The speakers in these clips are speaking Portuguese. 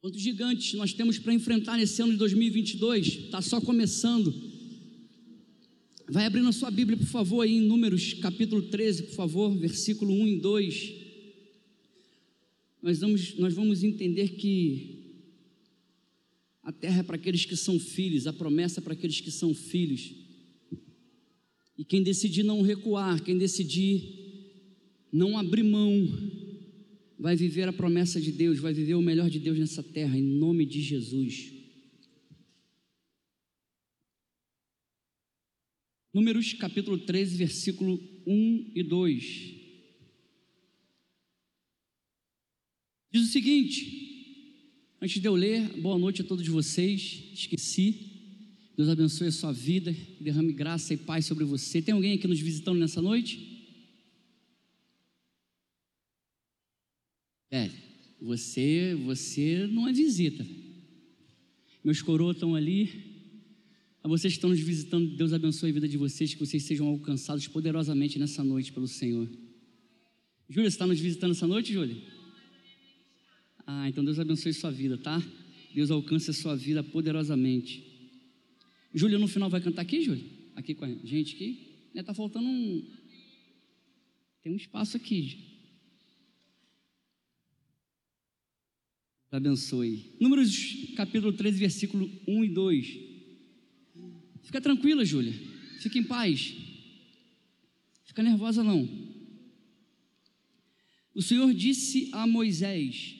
Quantos gigantes nós temos para enfrentar nesse ano de 2022? Está só começando. Vai abrindo a sua Bíblia, por favor, aí em Números capítulo 13, por favor, versículo 1 e 2. Nós vamos, nós vamos entender que a terra é para aqueles que são filhos, a promessa é para aqueles que são filhos. E quem decidir não recuar, quem decidir não abrir mão, vai viver a promessa de Deus, vai viver o melhor de Deus nessa terra, em nome de Jesus. Números capítulo 13, versículo 1 e 2. Diz o seguinte: Antes de eu ler, boa noite a todos vocês. Esqueci. Deus abençoe a sua vida, derrame graça e paz sobre você. Tem alguém aqui nos visitando nessa noite? É, você, você não é visita. Meus coroas estão ali. A vocês que estão nos visitando, Deus abençoe a vida de vocês, que vocês sejam alcançados poderosamente nessa noite pelo Senhor. Júlia, você está nos visitando essa noite, Júlia? Ah, então Deus abençoe sua vida, tá? Deus alcance a sua vida poderosamente. Júlia no final vai cantar aqui, Júlia? Aqui com a gente aqui? Né, tá faltando um. Tem um espaço aqui. Abençoe. Números capítulo 13, versículo 1 e 2. Fica tranquila, Júlia. Fica em paz. Fica nervosa não. O Senhor disse a Moisés: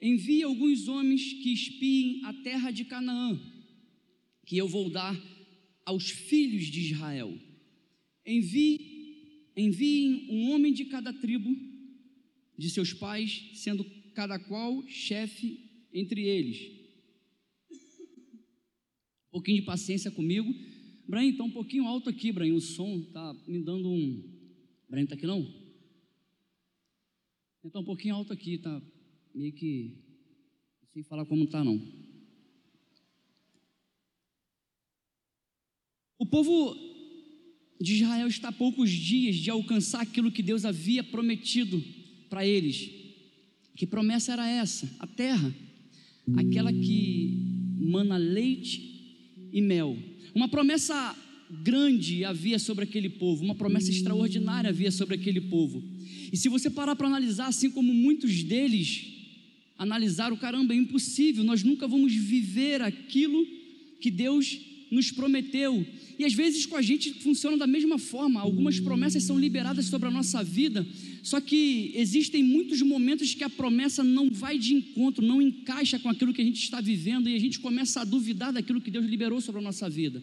Envie alguns homens que espiem a terra de Canaã, que eu vou dar aos filhos de Israel. Envie, enviem um homem de cada tribo de seus pais, sendo cada qual chefe entre eles. Um pouquinho de paciência comigo. Brian, está um pouquinho alto aqui, Brian. O som está me dando um. Brian, está aqui não? Está um pouquinho alto aqui, está meio que. Não sei falar como está, não. O povo de Israel está a poucos dias de alcançar aquilo que Deus havia prometido para eles. Que promessa era essa? A terra, aquela que mana leite e mel. Uma promessa grande havia sobre aquele povo, uma promessa extraordinária havia sobre aquele povo. E se você parar para analisar, assim como muitos deles analisaram, caramba, é impossível, nós nunca vamos viver aquilo que Deus nos prometeu. E às vezes com a gente funciona da mesma forma. Algumas promessas são liberadas sobre a nossa vida, só que existem muitos momentos que a promessa não vai de encontro, não encaixa com aquilo que a gente está vivendo e a gente começa a duvidar daquilo que Deus liberou sobre a nossa vida.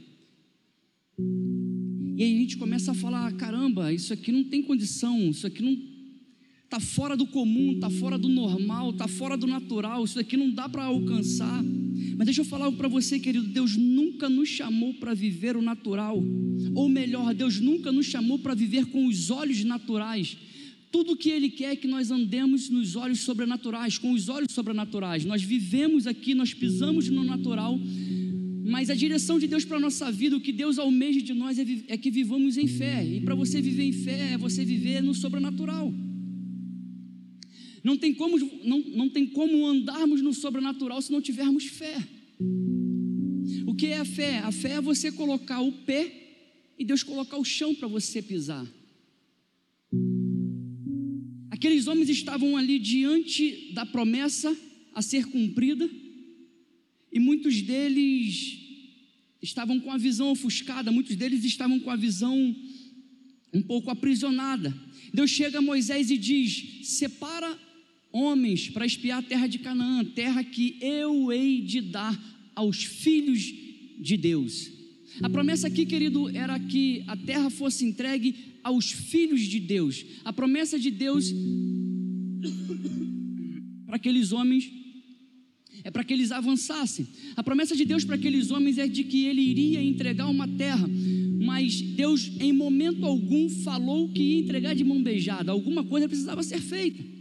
E aí a gente começa a falar: caramba, isso aqui não tem condição, isso aqui não está fora do comum, está fora do normal, está fora do natural, isso aqui não dá para alcançar. Mas deixa eu falar algo para você, querido: Deus nunca nos chamou para viver o natural, ou melhor, Deus nunca nos chamou para viver com os olhos naturais. Tudo que Ele quer é que nós andemos nos olhos sobrenaturais, com os olhos sobrenaturais. Nós vivemos aqui, nós pisamos no natural, mas a direção de Deus para a nossa vida, o que Deus almeja de nós é, é que vivamos em fé. E para você viver em fé, é você viver no sobrenatural. Não tem como, não, não tem como andarmos no sobrenatural se não tivermos fé. O que é a fé? A fé é você colocar o pé e Deus colocar o chão para você pisar. Aqueles homens estavam ali diante da promessa a ser cumprida, e muitos deles estavam com a visão ofuscada, muitos deles estavam com a visão um pouco aprisionada. Deus chega a Moisés e diz: Separa homens para espiar a terra de Canaã, terra que eu hei de dar aos filhos de Deus. A promessa aqui, querido, era que a terra fosse entregue aos filhos de Deus. A promessa de Deus para aqueles homens é para que eles avançassem. A promessa de Deus para aqueles homens é de que ele iria entregar uma terra, mas Deus em momento algum falou que ia entregar de mão beijada, alguma coisa precisava ser feita.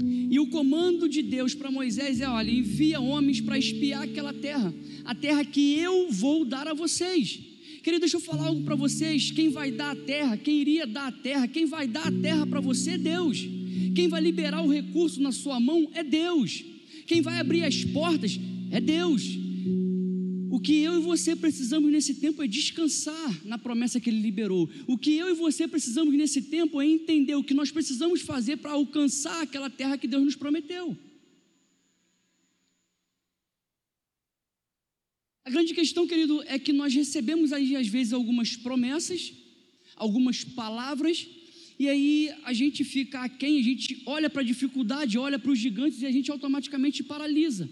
E o comando de Deus para Moisés é: olha, envia homens para espiar aquela terra, a terra que eu vou dar a vocês. Querido, deixa eu falar algo para vocês: quem vai dar a terra, quem iria dar a terra, quem vai dar a terra para você é Deus, quem vai liberar o recurso na sua mão é Deus. Quem vai abrir as portas é Deus. O que eu e você precisamos nesse tempo é descansar na promessa que Ele liberou. O que eu e você precisamos nesse tempo é entender o que nós precisamos fazer para alcançar aquela terra que Deus nos prometeu. A grande questão, querido, é que nós recebemos aí às vezes algumas promessas, algumas palavras, e aí a gente fica aquém, a gente olha para a dificuldade, olha para os gigantes e a gente automaticamente paralisa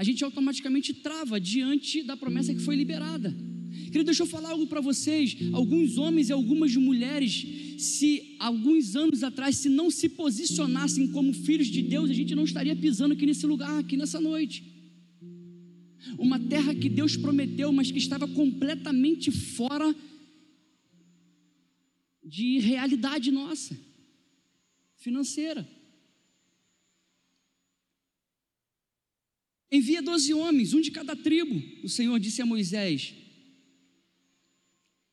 a gente automaticamente trava diante da promessa que foi liberada. Querido, deixa eu falar algo para vocês. Alguns homens e algumas mulheres, se alguns anos atrás, se não se posicionassem como filhos de Deus, a gente não estaria pisando aqui nesse lugar, aqui nessa noite. Uma terra que Deus prometeu, mas que estava completamente fora de realidade nossa, financeira. Envia doze homens, um de cada tribo, o Senhor disse a Moisés.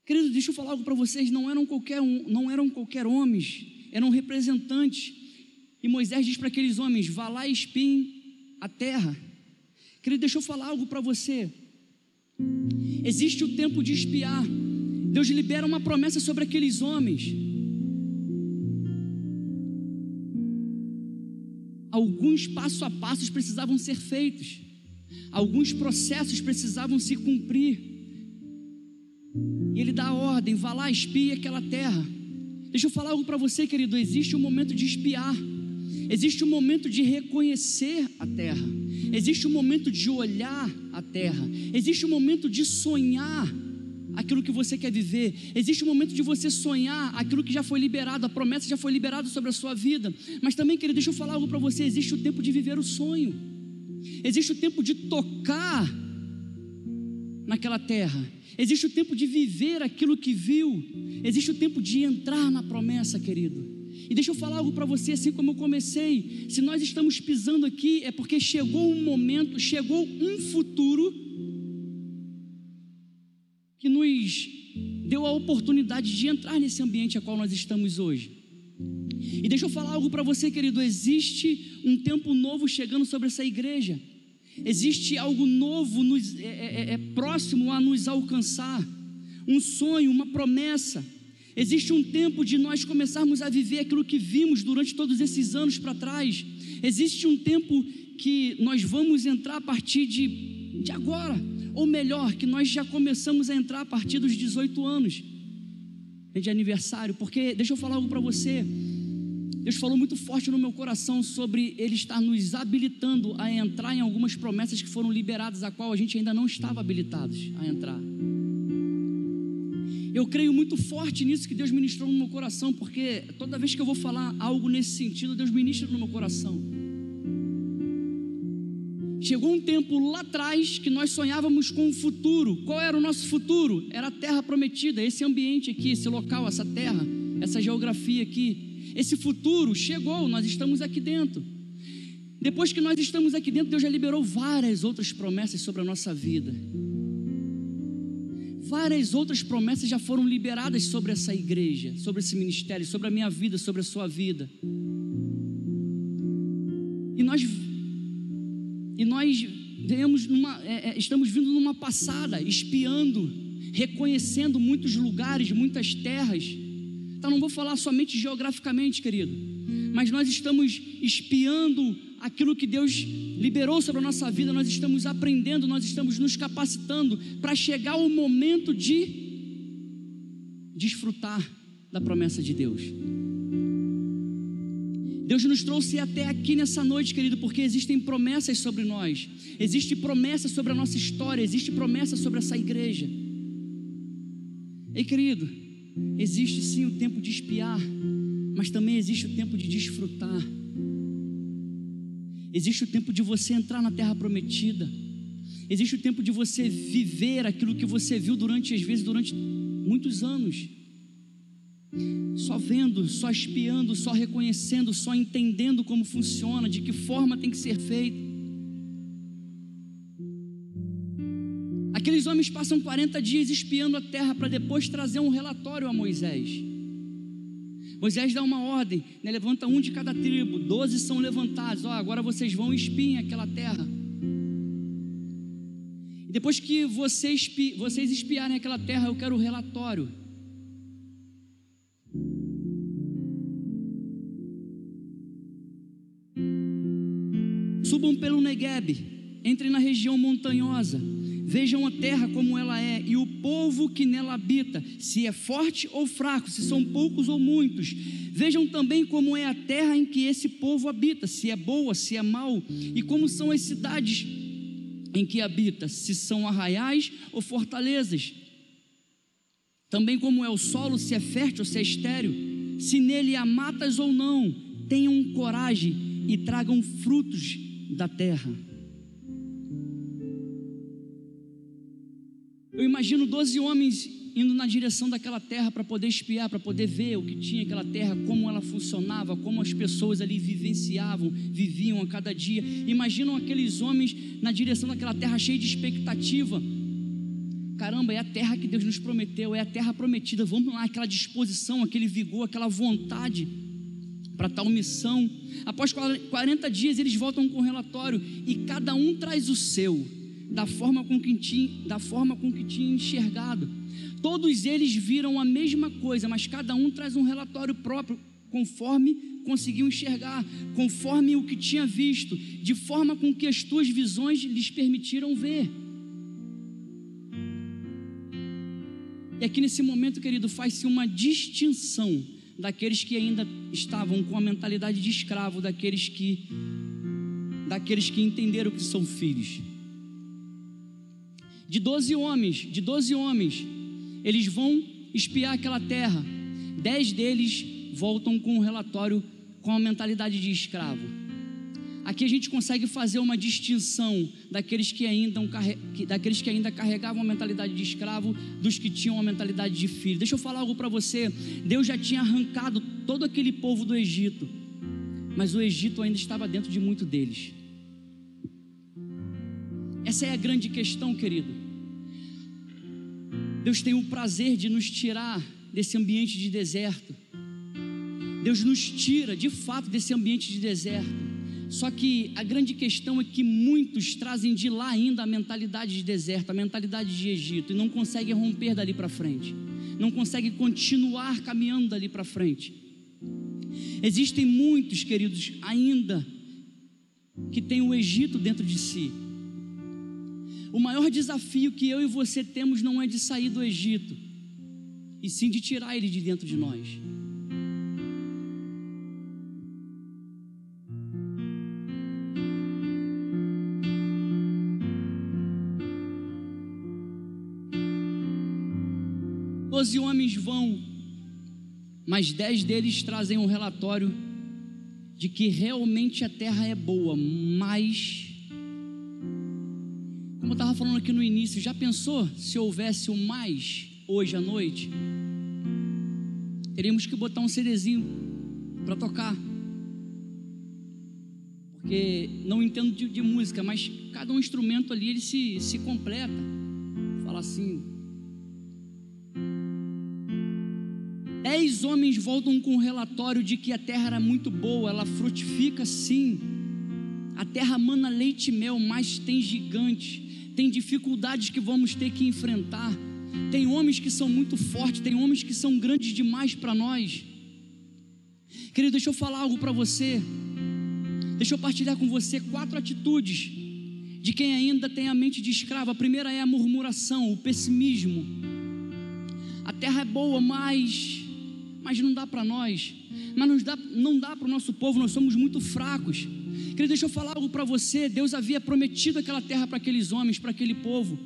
Querido, deixa eu falar algo para vocês, não eram qualquer um, não eram qualquer homens, eram representantes. E Moisés diz para aqueles homens: vá lá e espiem a terra. Querido, deixa eu falar algo para você. Existe o tempo de espiar. Deus libera uma promessa sobre aqueles homens. Alguns passo a passos precisavam ser feitos, alguns processos precisavam se cumprir. E ele dá a ordem: vá lá, espie aquela terra. Deixa eu falar algo para você, querido. Existe um momento de espiar, existe um momento de reconhecer a terra, existe um momento de olhar a terra, existe um momento de sonhar aquilo que você quer viver. Existe um momento de você sonhar aquilo que já foi liberado, a promessa já foi liberada sobre a sua vida. Mas também, querido, deixa eu falar algo para você: existe o tempo de viver o sonho, existe o tempo de tocar naquela terra, existe o tempo de viver aquilo que viu, existe o tempo de entrar na promessa, querido. E deixa eu falar algo para você, assim como eu comecei. Se nós estamos pisando aqui, é porque chegou um momento, chegou um futuro deu a oportunidade de entrar nesse ambiente a qual nós estamos hoje. E deixa eu falar algo para você, querido: existe um tempo novo chegando sobre essa igreja, existe algo novo nos, é, é, é, é próximo a nos alcançar, um sonho, uma promessa. Existe um tempo de nós começarmos a viver aquilo que vimos durante todos esses anos para trás. Existe um tempo que nós vamos entrar a partir de, de agora ou melhor, que nós já começamos a entrar a partir dos 18 anos de aniversário, porque deixa eu falar algo para você. Deus falou muito forte no meu coração sobre Ele estar nos habilitando a entrar em algumas promessas que foram liberadas, a qual a gente ainda não estava habilitados a entrar. Eu creio muito forte nisso que Deus ministrou no meu coração, porque toda vez que eu vou falar algo nesse sentido, Deus ministra no meu coração. Chegou um tempo lá atrás que nós sonhávamos com o futuro. Qual era o nosso futuro? Era a terra prometida, esse ambiente aqui, esse local, essa terra, essa geografia aqui. Esse futuro chegou, nós estamos aqui dentro. Depois que nós estamos aqui dentro, Deus já liberou várias outras promessas sobre a nossa vida. Várias outras promessas já foram liberadas sobre essa igreja, sobre esse ministério, sobre a minha vida, sobre a sua vida. É, é, estamos vindo numa passada, espiando, reconhecendo muitos lugares, muitas terras. Então não vou falar somente geograficamente, querido, mas nós estamos espiando aquilo que Deus liberou sobre a nossa vida, nós estamos aprendendo, nós estamos nos capacitando para chegar o momento de desfrutar da promessa de Deus. Deus nos trouxe até aqui nessa noite, querido, porque existem promessas sobre nós, existe promessa sobre a nossa história, existe promessa sobre essa igreja. Ei, querido, existe sim o tempo de espiar, mas também existe o tempo de desfrutar. Existe o tempo de você entrar na terra prometida. Existe o tempo de você viver aquilo que você viu durante, às vezes, durante muitos anos só vendo, só espiando, só reconhecendo, só entendendo como funciona, de que forma tem que ser feito. Aqueles homens passam 40 dias espiando a terra para depois trazer um relatório a Moisés. Moisés dá uma ordem, né? levanta um de cada tribo, doze são levantados. Ó, agora vocês vão espiem aquela terra. E depois que vocês, vocês espiarem aquela terra, eu quero o relatório. Negueb, entrem na região montanhosa, vejam a terra como ela é e o povo que nela habita, se é forte ou fraco, se são poucos ou muitos. Vejam também como é a terra em que esse povo habita, se é boa, se é mal, e como são as cidades em que habita, se são arraiais ou fortalezas. Também como é o solo, se é fértil ou se é estéril, se nele há matas ou não, tenham coragem e tragam frutos da terra. Eu imagino 12 homens indo na direção daquela terra para poder espiar, para poder ver o que tinha aquela terra, como ela funcionava, como as pessoas ali vivenciavam, viviam a cada dia. Imaginam aqueles homens na direção daquela terra cheia de expectativa. Caramba, é a terra que Deus nos prometeu, é a terra prometida. Vamos lá, aquela disposição, aquele vigor, aquela vontade para tal missão. Após 40 dias, eles voltam com o relatório e cada um traz o seu, da forma com que tinha, da forma com que tinha enxergado. Todos eles viram a mesma coisa, mas cada um traz um relatório próprio, conforme conseguiu enxergar, conforme o que tinha visto, de forma com que as tuas visões lhes permitiram ver. E aqui nesse momento, querido, faz-se uma distinção daqueles que ainda estavam com a mentalidade de escravo, daqueles que daqueles que entenderam que são filhos. De doze homens, de doze homens, eles vão espiar aquela terra. Dez deles voltam com um relatório com a mentalidade de escravo. Aqui a gente consegue fazer uma distinção daqueles que ainda, daqueles que ainda carregavam a mentalidade de escravo dos que tinham a mentalidade de filho. Deixa eu falar algo para você. Deus já tinha arrancado todo aquele povo do Egito, mas o Egito ainda estava dentro de muito deles. Essa é a grande questão, querido. Deus tem o prazer de nos tirar desse ambiente de deserto. Deus nos tira de fato desse ambiente de deserto só que a grande questão é que muitos trazem de lá ainda a mentalidade de deserto, a mentalidade de Egito, e não conseguem romper dali para frente, não conseguem continuar caminhando dali para frente. Existem muitos, queridos, ainda que têm o Egito dentro de si. O maior desafio que eu e você temos não é de sair do Egito, e sim de tirar ele de dentro de nós. Doze homens vão, mas dez deles trazem um relatório de que realmente a terra é boa, mas, como eu estava falando aqui no início, já pensou se houvesse um mais hoje à noite? Teríamos que botar um CDzinho para tocar. Porque não entendo de, de, música, mas cada um instrumento ali ele se, se completa. Fala assim, Dez homens voltam com um relatório de que a terra era muito boa, ela frutifica sim. A terra mana leite e mel, mas tem gigantes, tem dificuldades que vamos ter que enfrentar. Tem homens que são muito fortes, tem homens que são grandes demais para nós. Querido, deixa eu falar algo para você. Deixa eu partilhar com você quatro atitudes de quem ainda tem a mente de escravo. A primeira é a murmuração, o pessimismo. A terra é boa, mas mas não dá para nós, mas não dá, não dá para o nosso povo, nós somos muito fracos. Querido, deixa eu falar algo para você. Deus havia prometido aquela terra para aqueles homens, para aquele povo.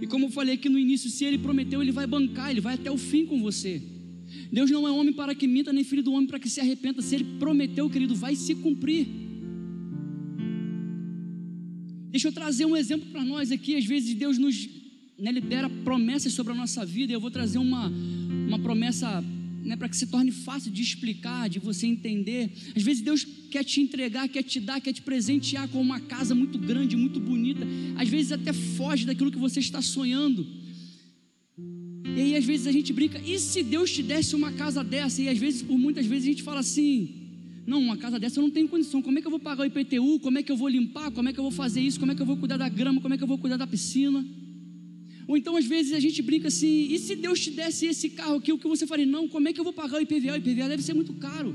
E como eu falei aqui no início, se ele prometeu, ele vai bancar, ele vai até o fim com você. Deus não é homem para que minta, nem filho do homem para que se arrependa. Se ele prometeu, querido, vai se cumprir. Deixa eu trazer um exemplo para nós aqui. Às vezes Deus nos né, libera promessas sobre a nossa vida. Eu vou trazer uma, uma promessa né, para que se torne fácil de explicar, de você entender. Às vezes Deus quer te entregar, quer te dar, quer te presentear com uma casa muito grande, muito bonita. Às vezes até foge daquilo que você está sonhando. E aí às vezes a gente brinca, e se Deus te desse uma casa dessa? E às vezes, por muitas vezes, a gente fala assim: não, uma casa dessa eu não tenho condição. Como é que eu vou pagar o IPTU? Como é que eu vou limpar? Como é que eu vou fazer isso? Como é que eu vou cuidar da grama? Como é que eu vou cuidar da piscina? Ou então, às vezes, a gente brinca assim: e se Deus te desse esse carro aqui, o que você faria? Não, como é que eu vou pagar o IPVA? O IPVA deve ser muito caro.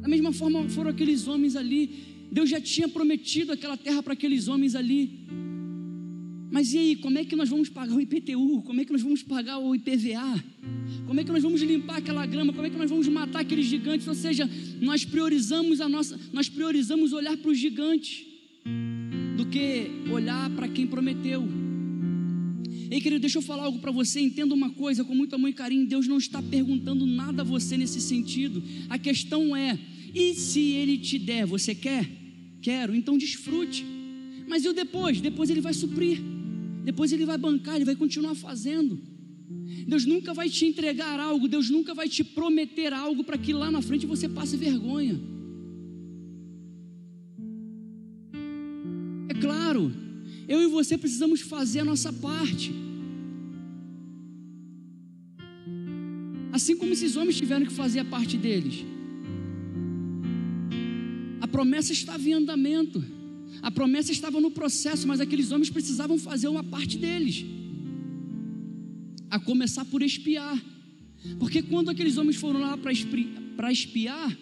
Da mesma forma, foram aqueles homens ali. Deus já tinha prometido aquela terra para aqueles homens ali. Mas e aí, como é que nós vamos pagar o IPTU? Como é que nós vamos pagar o IPVA? Como é que nós vamos limpar aquela grama? Como é que nós vamos matar aqueles gigantes? Ou seja, nós priorizamos a nossa, nós priorizamos olhar para os gigantes do que olhar para quem prometeu. Ei, querido, deixa eu falar algo para você. Entenda uma coisa com muito amor e carinho. Deus não está perguntando nada a você nesse sentido. A questão é: e se Ele te der, você quer? Quero, então desfrute. Mas e o depois? Depois Ele vai suprir. Depois Ele vai bancar, Ele vai continuar fazendo. Deus nunca vai te entregar algo, Deus nunca vai te prometer algo para que lá na frente você passe vergonha. Eu e você precisamos fazer a nossa parte. Assim como esses homens tiveram que fazer a parte deles. A promessa estava em andamento. A promessa estava no processo, mas aqueles homens precisavam fazer uma parte deles. A começar por espiar. Porque quando aqueles homens foram lá para espiar,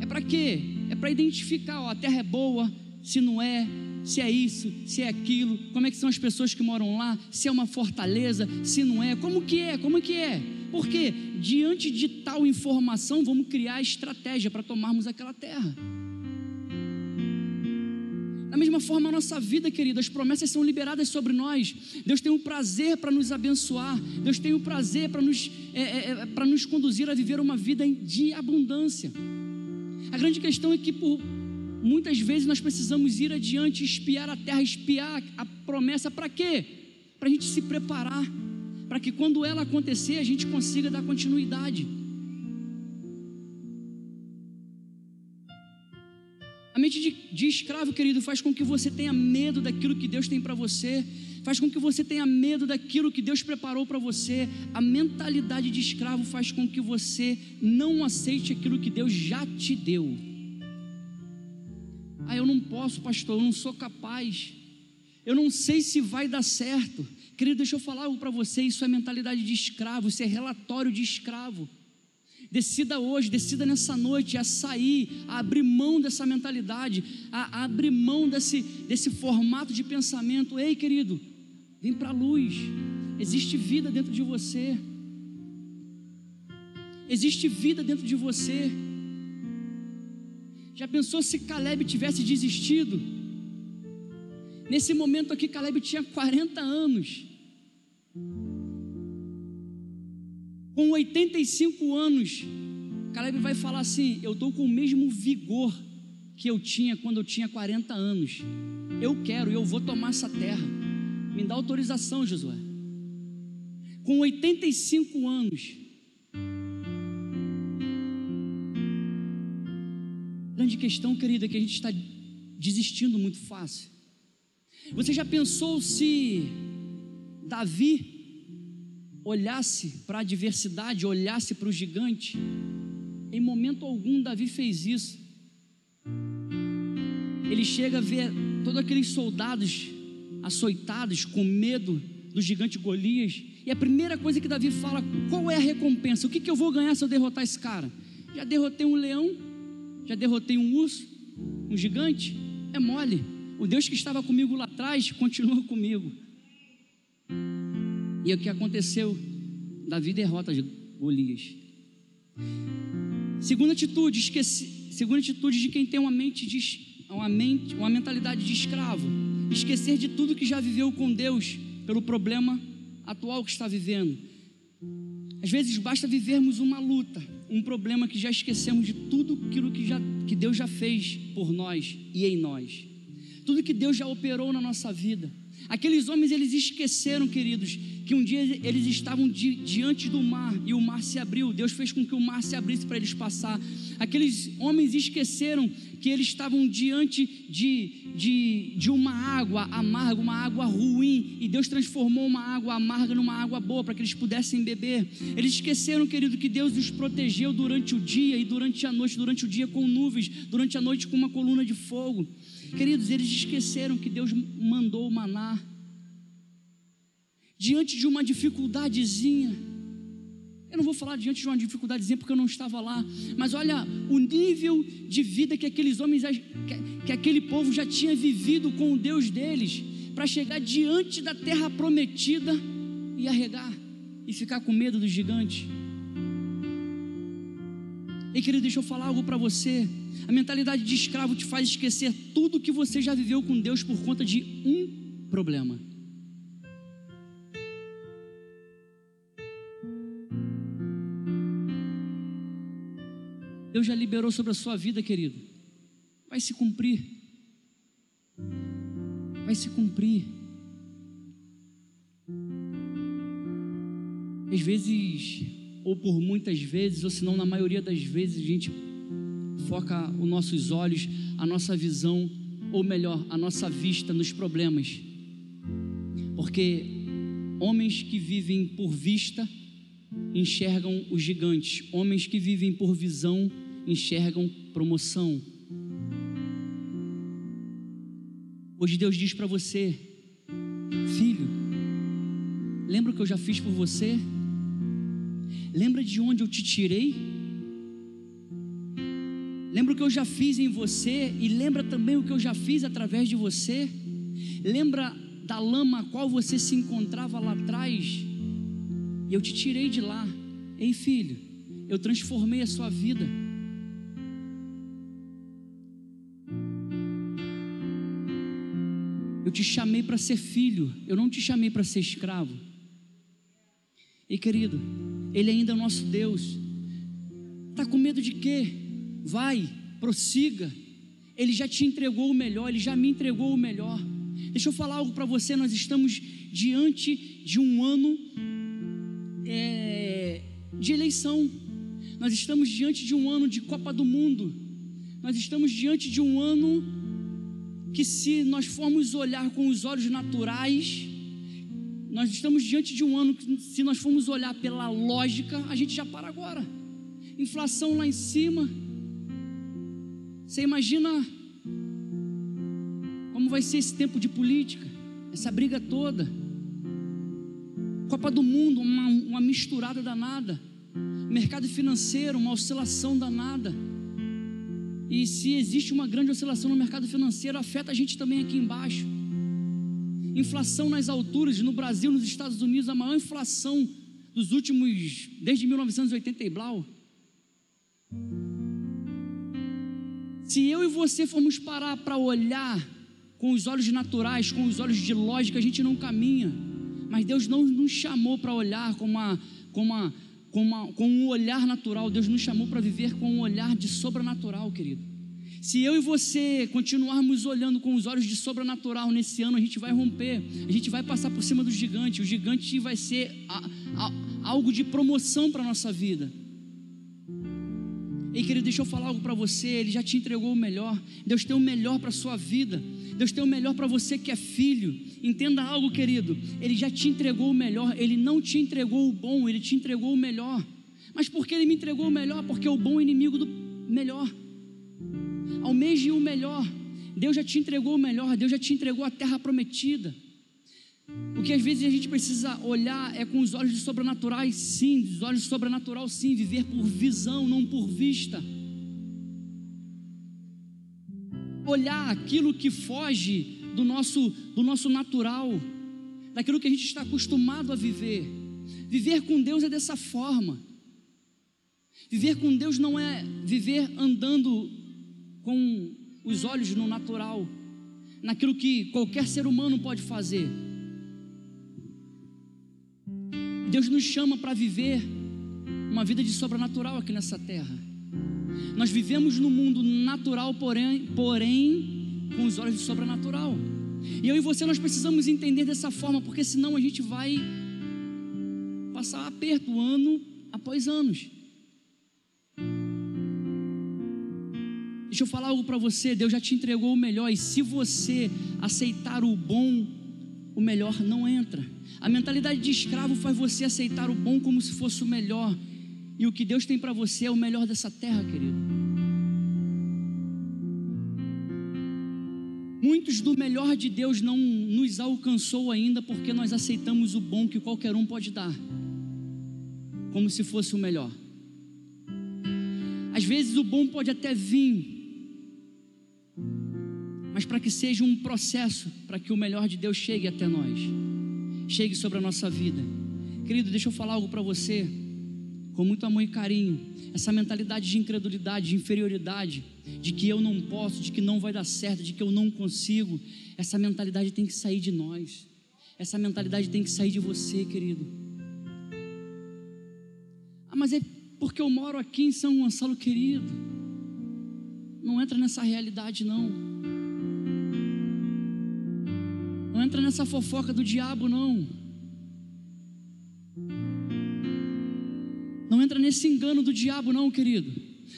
é para quê? É para identificar, ó, a terra é boa, se não é, se é isso, se é aquilo, como é que são as pessoas que moram lá, se é uma fortaleza, se não é, como que é, como que é? Porque diante de tal informação, vamos criar estratégia para tomarmos aquela terra. Da mesma forma, a nossa vida, querida, as promessas são liberadas sobre nós. Deus tem um prazer para nos abençoar. Deus tem um prazer para nos, é, é, é para nos conduzir a viver uma vida de abundância. A grande questão é que, por muitas vezes, nós precisamos ir adiante, espiar a terra, espiar a promessa. Para quê? Para a gente se preparar. Para que quando ela acontecer, a gente consiga dar continuidade. mente de, de escravo, querido, faz com que você tenha medo daquilo que Deus tem para você, faz com que você tenha medo daquilo que Deus preparou para você. A mentalidade de escravo faz com que você não aceite aquilo que Deus já te deu. Ah, eu não posso, pastor, eu não sou capaz. Eu não sei se vai dar certo. Querido, deixa eu falar algo para você. Isso é mentalidade de escravo, isso é relatório de escravo. Decida hoje, decida nessa noite a sair, a abrir mão dessa mentalidade, a, abrir mão desse, desse formato de pensamento. Ei, querido, vem para a luz. Existe vida dentro de você. Existe vida dentro de você. Já pensou se Caleb tivesse desistido? Nesse momento aqui, Caleb tinha 40 anos. Com 85 anos, Caleb vai falar assim: Eu estou com o mesmo vigor que eu tinha quando eu tinha 40 anos. Eu quero, eu vou tomar essa terra. Me dá autorização, Josué. Com 85 anos, grande questão, querida, que a gente está desistindo muito fácil. Você já pensou se Davi olhasse para a adversidade, olhasse para o gigante. Em momento algum, Davi fez isso. Ele chega a ver todos aqueles soldados açoitados, com medo do gigante Golias. E a primeira coisa que Davi fala: qual é a recompensa? O que, que eu vou ganhar se eu derrotar esse cara? Já derrotei um leão, já derrotei um urso, um gigante. É mole. O Deus que estava comigo lá atrás continua comigo. E o que aconteceu? Davi derrota Golias. Segunda atitude, esqueci, segunda atitude de quem tem uma mente, de, uma mente, uma mentalidade de escravo, esquecer de tudo que já viveu com Deus pelo problema atual que está vivendo. Às vezes basta vivermos uma luta, um problema que já esquecemos de tudo aquilo que, já, que Deus já fez por nós e em nós, tudo que Deus já operou na nossa vida. Aqueles homens eles esqueceram, queridos, que um dia eles estavam di, diante do mar e o mar se abriu. Deus fez com que o mar se abrisse para eles passar. Aqueles homens esqueceram que eles estavam diante de, de, de uma água amarga, uma água ruim, e Deus transformou uma água amarga numa água boa para que eles pudessem beber. Eles esqueceram, querido, que Deus os protegeu durante o dia e durante a noite, durante o dia com nuvens, durante a noite com uma coluna de fogo. Queridos, eles esqueceram que Deus mandou o maná diante de uma dificuldadezinha. Eu não vou falar diante de uma dificuldadezinha porque eu não estava lá, mas olha o nível de vida que aqueles homens, que, que aquele povo já tinha vivido com o Deus deles, para chegar diante da terra prometida e arregar e ficar com medo do gigante. E querido, deixa eu falar algo para você. A mentalidade de escravo te faz esquecer tudo que você já viveu com Deus por conta de um problema. Deus já liberou sobre a sua vida, querido. Vai se cumprir. Vai se cumprir. Às vezes, ou por muitas vezes, ou se não na maioria das vezes, a gente foca os nossos olhos, a nossa visão, ou melhor, a nossa vista nos problemas. Porque homens que vivem por vista enxergam os gigantes, homens que vivem por visão enxergam promoção. Hoje Deus diz para você, filho, lembra o que eu já fiz por você? Lembra de onde eu te tirei? Lembra o que eu já fiz em você e lembra também o que eu já fiz através de você? Lembra da lama a qual você se encontrava lá atrás? E eu te tirei de lá. Ei, filho, eu transformei a sua vida. Eu te chamei para ser filho, eu não te chamei para ser escravo. E querido, Ele ainda é o nosso Deus. Está com medo de quê? Vai, prossiga. Ele já te entregou o melhor, Ele já me entregou o melhor. Deixa eu falar algo para você. Nós estamos diante de um ano é, de eleição. Nós estamos diante de um ano de Copa do Mundo. Nós estamos diante de um ano que se nós formos olhar com os olhos naturais, nós estamos diante de um ano que se nós formos olhar pela lógica, a gente já para agora. Inflação lá em cima. Você imagina como vai ser esse tempo de política, essa briga toda. Copa do Mundo, uma, uma misturada danada. Mercado financeiro, uma oscilação danada. E se existe uma grande oscilação no mercado financeiro, afeta a gente também aqui embaixo. Inflação nas alturas, no Brasil, nos Estados Unidos, a maior inflação dos últimos, desde 1980 e blau. Se eu e você formos parar para olhar com os olhos naturais, com os olhos de lógica, a gente não caminha. Mas Deus não nos chamou para olhar com, uma, com, uma, com, uma, com um olhar natural, Deus nos chamou para viver com um olhar de sobrenatural, querido. Se eu e você continuarmos olhando com os olhos de sobrenatural nesse ano, a gente vai romper, a gente vai passar por cima do gigante, o gigante vai ser a, a, algo de promoção para a nossa vida. Ei, querido, deixa eu falar algo para você. Ele já te entregou o melhor. Deus tem o melhor para a sua vida. Deus tem o melhor para você que é filho. Entenda algo, querido. Ele já te entregou o melhor. Ele não te entregou o bom, ele te entregou o melhor. Mas por que ele me entregou o melhor? Porque é o bom inimigo do melhor. Almeje o melhor. Deus já te entregou o melhor. Deus já te entregou a terra prometida. O que às vezes a gente precisa olhar é com os olhos sobrenaturais, sim, os olhos sobrenatural, sim, viver por visão, não por vista. Olhar aquilo que foge do nosso, do nosso natural, daquilo que a gente está acostumado a viver. Viver com Deus é dessa forma. Viver com Deus não é viver andando com os olhos no natural, naquilo que qualquer ser humano pode fazer. Deus nos chama para viver uma vida de sobrenatural aqui nessa terra. Nós vivemos no mundo natural, porém, porém com os olhos de sobrenatural. E eu e você nós precisamos entender dessa forma, porque senão a gente vai passar aperto ano após anos. Deixa eu falar algo para você, Deus já te entregou o melhor, e se você aceitar o bom, o melhor não entra. A mentalidade de escravo faz você aceitar o bom como se fosse o melhor, e o que Deus tem para você é o melhor dessa terra, querido. Muitos do melhor de Deus não nos alcançou ainda porque nós aceitamos o bom que qualquer um pode dar, como se fosse o melhor. Às vezes o bom pode até vir, mas para que seja um processo, para que o melhor de Deus chegue até nós, chegue sobre a nossa vida. Querido, deixa eu falar algo para você, com muito amor e carinho. Essa mentalidade de incredulidade, de inferioridade, de que eu não posso, de que não vai dar certo, de que eu não consigo, essa mentalidade tem que sair de nós. Essa mentalidade tem que sair de você, querido. Ah, mas é porque eu moro aqui em São Gonçalo, querido. Não entra nessa realidade, não. Entra nessa fofoca do diabo, não. Não entra nesse engano do diabo, não, querido.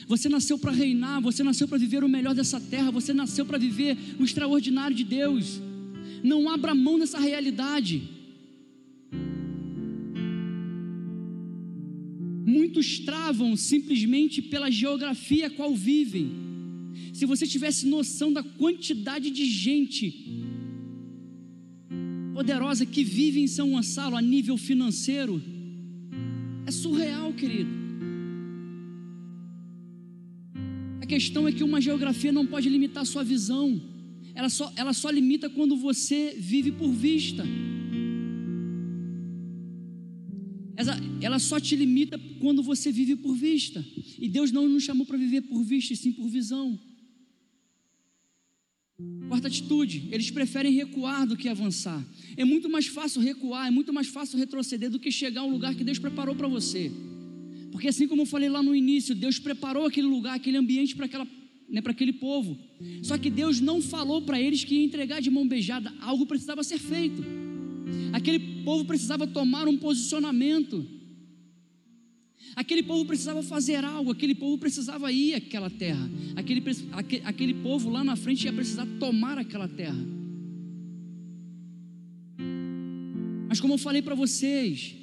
Você nasceu para reinar, você nasceu para viver o melhor dessa terra, você nasceu para viver o extraordinário de Deus. Não abra mão dessa realidade. Muitos travam simplesmente pela geografia a qual vivem. Se você tivesse noção da quantidade de gente poderosa que vive em São Gonçalo a nível financeiro. É surreal, querido. A questão é que uma geografia não pode limitar a sua visão. Ela só, ela só limita quando você vive por vista. Ela, ela só te limita quando você vive por vista. E Deus não nos chamou para viver por vista, e sim por visão. Quarta atitude, eles preferem recuar do que avançar. É muito mais fácil recuar, é muito mais fácil retroceder do que chegar ao lugar que Deus preparou para você. Porque assim como eu falei lá no início, Deus preparou aquele lugar, aquele ambiente para aquela né, para aquele povo. Só que Deus não falou para eles que ia entregar de mão beijada, algo precisava ser feito. Aquele povo precisava tomar um posicionamento. Aquele povo precisava fazer algo, aquele povo precisava ir àquela terra. Aquele, aquele, aquele povo lá na frente ia precisar tomar aquela terra. Mas como eu falei para vocês,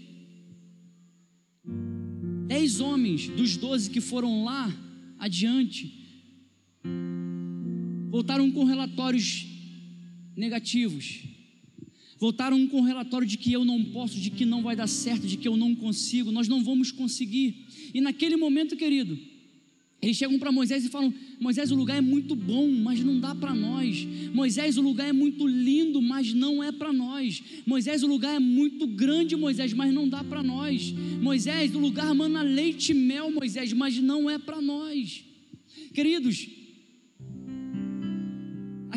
dez homens dos doze que foram lá adiante voltaram com relatórios negativos. Voltaram com relatório de que eu não posso, de que não vai dar certo, de que eu não consigo, nós não vamos conseguir. E naquele momento, querido, eles chegam para Moisés e falam: Moisés, o lugar é muito bom, mas não dá para nós. Moisés, o lugar é muito lindo, mas não é para nós. Moisés, o lugar é muito grande, Moisés, mas não dá para nós. Moisés, o lugar mana leite e mel, Moisés, mas não é para nós. Queridos,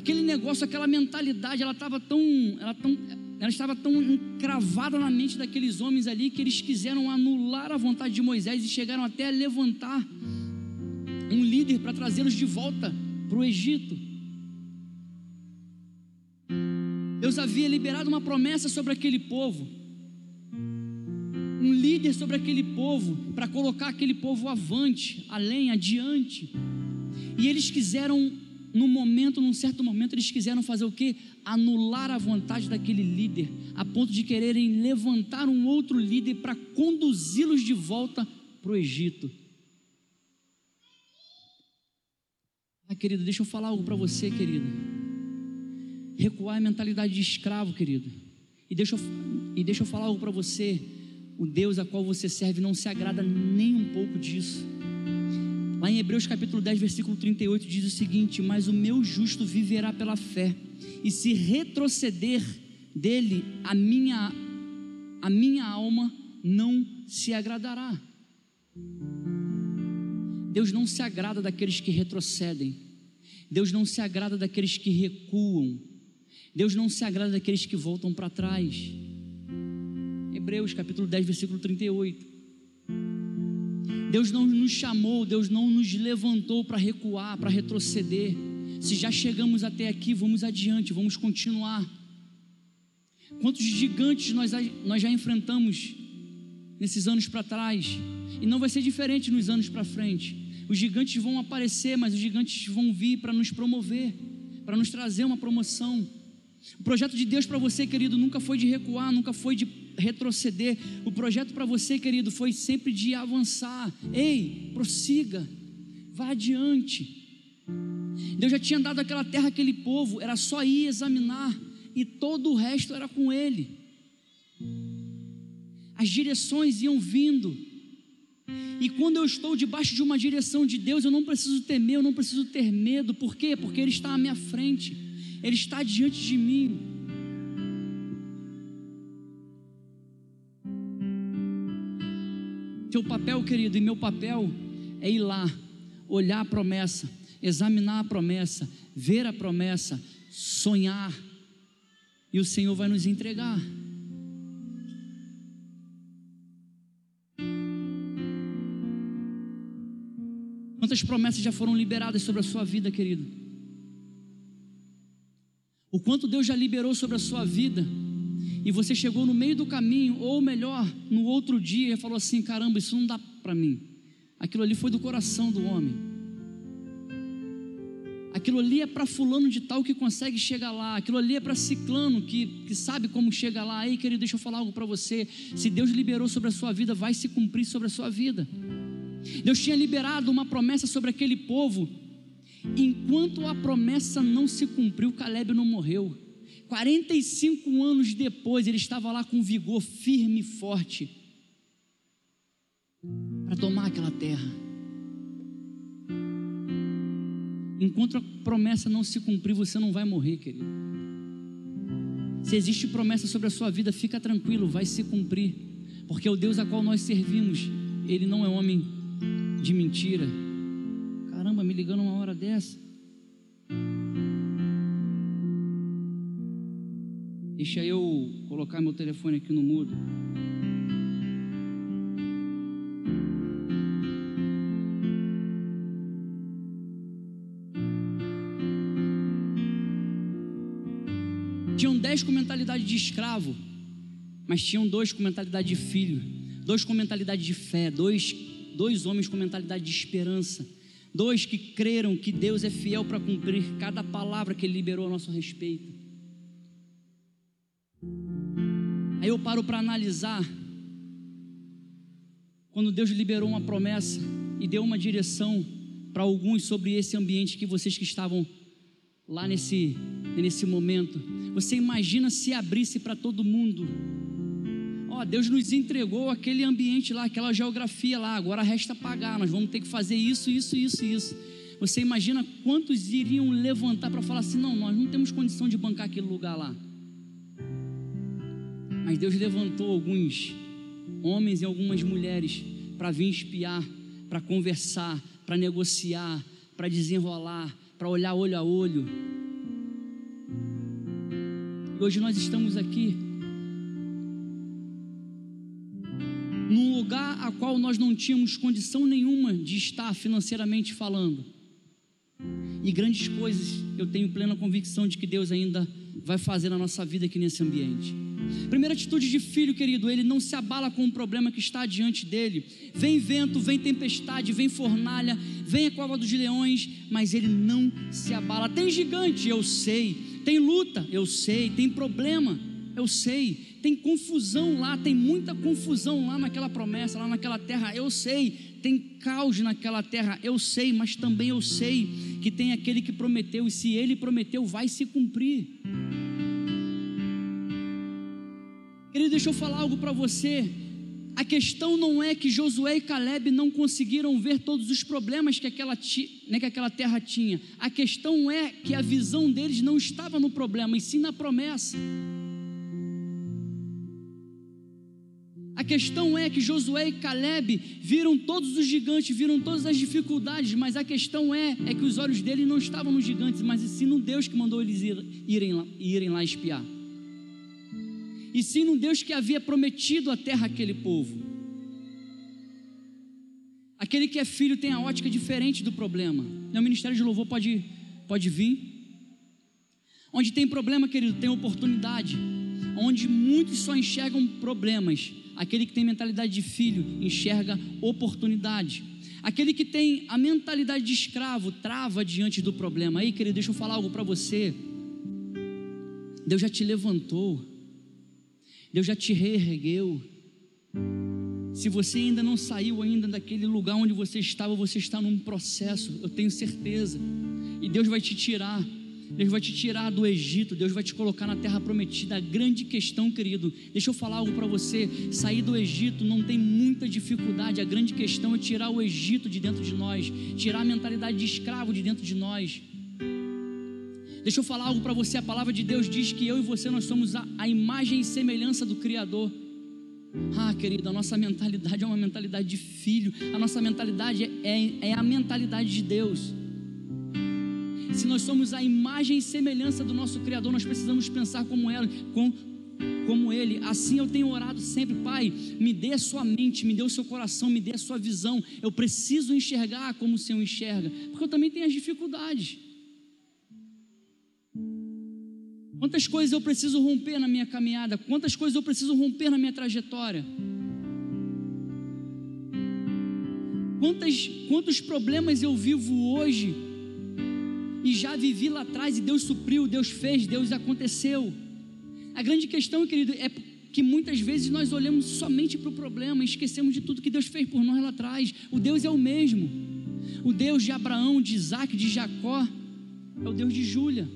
aquele negócio, aquela mentalidade, ela estava tão, ela tão, ela estava tão encravada na mente daqueles homens ali que eles quiseram anular a vontade de Moisés e chegaram até a levantar um líder para trazê-los de volta para o Egito. Deus havia liberado uma promessa sobre aquele povo, um líder sobre aquele povo, para colocar aquele povo avante, além, adiante. E eles quiseram, num momento, num certo momento, eles quiseram fazer o que? Anular a vontade daquele líder, a ponto de quererem levantar um outro líder para conduzi-los de volta para o Egito. Ah, querido, deixa eu falar algo para você, querido. Recuar é mentalidade de escravo, querido. E deixa eu, e deixa eu falar algo para você. O Deus a qual você serve não se agrada nem um pouco disso. Lá em Hebreus capítulo 10, versículo 38 diz o seguinte: Mas o meu justo viverá pela fé, e se retroceder dele, a minha, a minha alma não se agradará. Deus não se agrada daqueles que retrocedem. Deus não se agrada daqueles que recuam. Deus não se agrada daqueles que voltam para trás. Hebreus capítulo 10, versículo 38. Deus não nos chamou, Deus não nos levantou para recuar, para retroceder. Se já chegamos até aqui, vamos adiante, vamos continuar. Quantos gigantes nós, nós já enfrentamos nesses anos para trás, e não vai ser diferente nos anos para frente. Os gigantes vão aparecer, mas os gigantes vão vir para nos promover, para nos trazer uma promoção. O projeto de Deus para você, querido, nunca foi de recuar, nunca foi de retroceder. O projeto para você, querido, foi sempre de avançar. Ei, prossiga, vá adiante. Deus já tinha dado aquela terra àquele povo, era só ir examinar, e todo o resto era com Ele. As direções iam vindo, e quando eu estou debaixo de uma direção de Deus, eu não preciso temer, eu não preciso ter medo, por quê? Porque Ele está à minha frente, Ele está diante de mim. Seu papel, querido, e meu papel é ir lá, olhar a promessa, examinar a promessa, ver a promessa, sonhar, e o Senhor vai nos entregar. Quantas promessas já foram liberadas sobre a sua vida, querido? O quanto Deus já liberou sobre a sua vida, e você chegou no meio do caminho, ou melhor, no outro dia, e falou assim: caramba, isso não dá para mim. Aquilo ali foi do coração do homem. Aquilo ali é para fulano de tal que consegue chegar lá. Aquilo ali é para ciclano que, que sabe como chegar lá. Aí, querido, deixa eu falar algo para você. Se Deus liberou sobre a sua vida, vai se cumprir sobre a sua vida. Deus tinha liberado uma promessa sobre aquele povo. Enquanto a promessa não se cumpriu, Caleb não morreu. 45 anos depois, ele estava lá com vigor firme e forte para tomar aquela terra. Enquanto a promessa não se cumprir, você não vai morrer, querido. Se existe promessa sobre a sua vida, fica tranquilo, vai se cumprir. Porque o Deus a qual nós servimos, ele não é homem de mentira. Caramba, me ligando uma hora dessa. Deixa eu colocar meu telefone aqui no mudo. dez com mentalidade de escravo, mas tinham dois com mentalidade de filho, dois com mentalidade de fé, dois, dois homens com mentalidade de esperança, dois que creram que Deus é fiel para cumprir cada palavra que Ele liberou a nosso respeito. Eu paro para analisar quando Deus liberou uma promessa e deu uma direção para alguns sobre esse ambiente que vocês que estavam lá nesse, nesse momento. Você imagina se abrisse para todo mundo. Ó, Deus nos entregou aquele ambiente lá, aquela geografia lá, agora resta pagar, nós vamos ter que fazer isso, isso, isso, isso. Você imagina quantos iriam levantar para falar assim: não, nós não temos condição de bancar aquele lugar lá. Mas Deus levantou alguns homens e algumas mulheres para vir espiar, para conversar, para negociar, para desenrolar, para olhar olho a olho. E hoje nós estamos aqui num lugar a qual nós não tínhamos condição nenhuma de estar financeiramente falando. E grandes coisas eu tenho plena convicção de que Deus ainda vai fazer na nossa vida aqui nesse ambiente. Primeira atitude de filho, querido, ele não se abala com o problema que está diante dele. Vem vento, vem tempestade, vem fornalha, vem a cova dos leões, mas ele não se abala. Tem gigante, eu sei. Tem luta, eu sei. Tem problema, eu sei. Tem confusão lá, tem muita confusão lá naquela promessa, lá naquela terra, eu sei. Tem caos naquela terra, eu sei, mas também eu sei que tem aquele que prometeu, e se ele prometeu, vai se cumprir. Querido, deixa eu falar algo para você. A questão não é que Josué e Caleb não conseguiram ver todos os problemas que aquela, né, que aquela terra tinha. A questão é que a visão deles não estava no problema, e sim na promessa. A questão é que Josué e Caleb viram todos os gigantes, viram todas as dificuldades, mas a questão é, é que os olhos deles não estavam nos gigantes, mas sim no Deus que mandou eles irem lá, irem lá espiar e sim num Deus que havia prometido a terra àquele povo. Aquele que é filho tem a ótica diferente do problema. O ministério de louvor pode, pode vir. Onde tem problema, querido, tem oportunidade. onde muitos só enxergam problemas. Aquele que tem mentalidade de filho enxerga oportunidade. Aquele que tem a mentalidade de escravo trava diante do problema. Aí, querido, deixa eu falar algo para você. Deus já te levantou. Deus já te reergueu. Se você ainda não saiu ainda daquele lugar onde você estava, você está num processo, eu tenho certeza. E Deus vai te tirar. Deus vai te tirar do Egito, Deus vai te colocar na terra prometida. A grande questão, querido, deixa eu falar algo para você: sair do Egito não tem muita dificuldade. A grande questão é tirar o Egito de dentro de nós, tirar a mentalidade de escravo de dentro de nós. Deixa eu falar algo para você: a palavra de Deus diz que eu e você nós somos a, a imagem e semelhança do Criador. Ah, querido, a nossa mentalidade é uma mentalidade de filho, a nossa mentalidade é, é a mentalidade de Deus. Se nós somos a imagem e semelhança do nosso Criador, nós precisamos pensar como ela, com, como Ele. Assim eu tenho orado sempre, Pai, me dê a sua mente, me dê o seu coração, me dê a sua visão. Eu preciso enxergar como o Senhor enxerga, porque eu também tenho as dificuldades. Quantas coisas eu preciso romper na minha caminhada? Quantas coisas eu preciso romper na minha trajetória? Quantas, quantos problemas eu vivo hoje e já vivi lá atrás e Deus supriu, Deus fez, Deus aconteceu. A grande questão, querido, é que muitas vezes nós olhamos somente para o problema e esquecemos de tudo que Deus fez por nós lá atrás. O Deus é o mesmo. O Deus de Abraão, de Isaac, de Jacó, é o Deus de Júlia,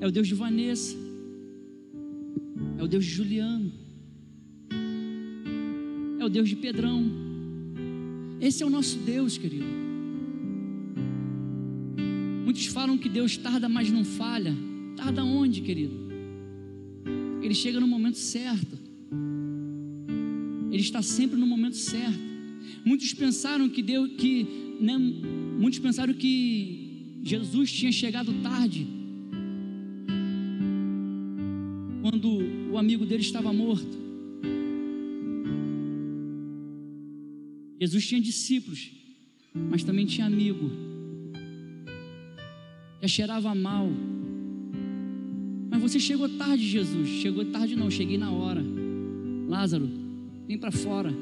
é o Deus de Vanessa, é o Deus de Juliano, é o Deus de Pedrão. Esse é o nosso Deus, querido. Muitos falam que Deus tarda, mas não falha. Tarda onde, querido? Ele chega no momento certo. Ele está sempre no momento certo. Muitos pensaram que Deus, que, né, muitos pensaram que Jesus tinha chegado tarde. Amigo dele estava morto. Jesus tinha discípulos, mas também tinha amigo já cheirava mal. Mas você chegou tarde, Jesus. Chegou tarde, não, cheguei na hora. Lázaro, vem para fora.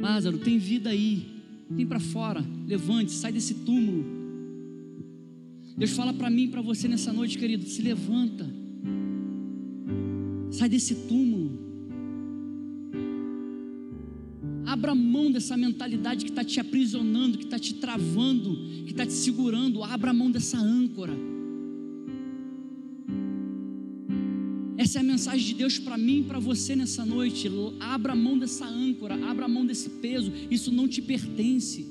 Lázaro, tem vida aí. Vem para fora. Levante, sai desse túmulo. Deus fala para mim para você nessa noite, querido. Se levanta. Sai desse túmulo. Abra mão dessa mentalidade que está te aprisionando, que está te travando, que está te segurando. Abra mão dessa âncora. Essa é a mensagem de Deus para mim e para você nessa noite. Abra mão dessa âncora, abra mão desse peso. Isso não te pertence.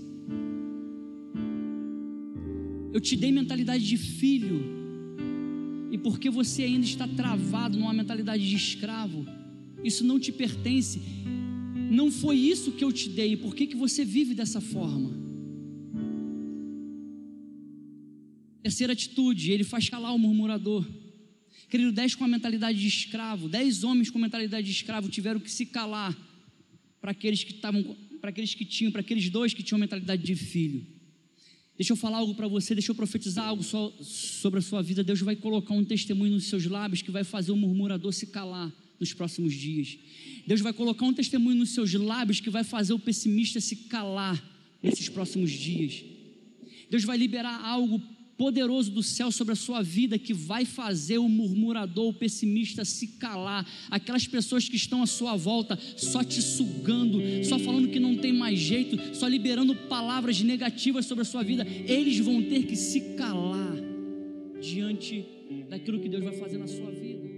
Eu te dei mentalidade de filho. E porque você ainda está travado numa mentalidade de escravo, isso não te pertence não foi isso que eu te dei, por que, que você vive dessa forma? Terceira atitude, ele faz calar o murmurador. Querido, dez com a mentalidade de escravo, dez homens com a mentalidade de escravo tiveram que se calar para aqueles que estavam, para aqueles que tinham, para aqueles dois que tinham mentalidade de filho. Deixa eu falar algo para você, deixa eu profetizar algo sobre a sua vida. Deus vai colocar um testemunho nos seus lábios que vai fazer o murmurador se calar nos próximos dias. Deus vai colocar um testemunho nos seus lábios que vai fazer o pessimista se calar nesses próximos dias. Deus vai liberar algo poderoso do céu sobre a sua vida que vai fazer o murmurador, o pessimista se calar. Aquelas pessoas que estão à sua volta só te sugando, só falando que não tem mais jeito, só liberando palavras negativas sobre a sua vida, eles vão ter que se calar diante daquilo que Deus vai fazer na sua vida.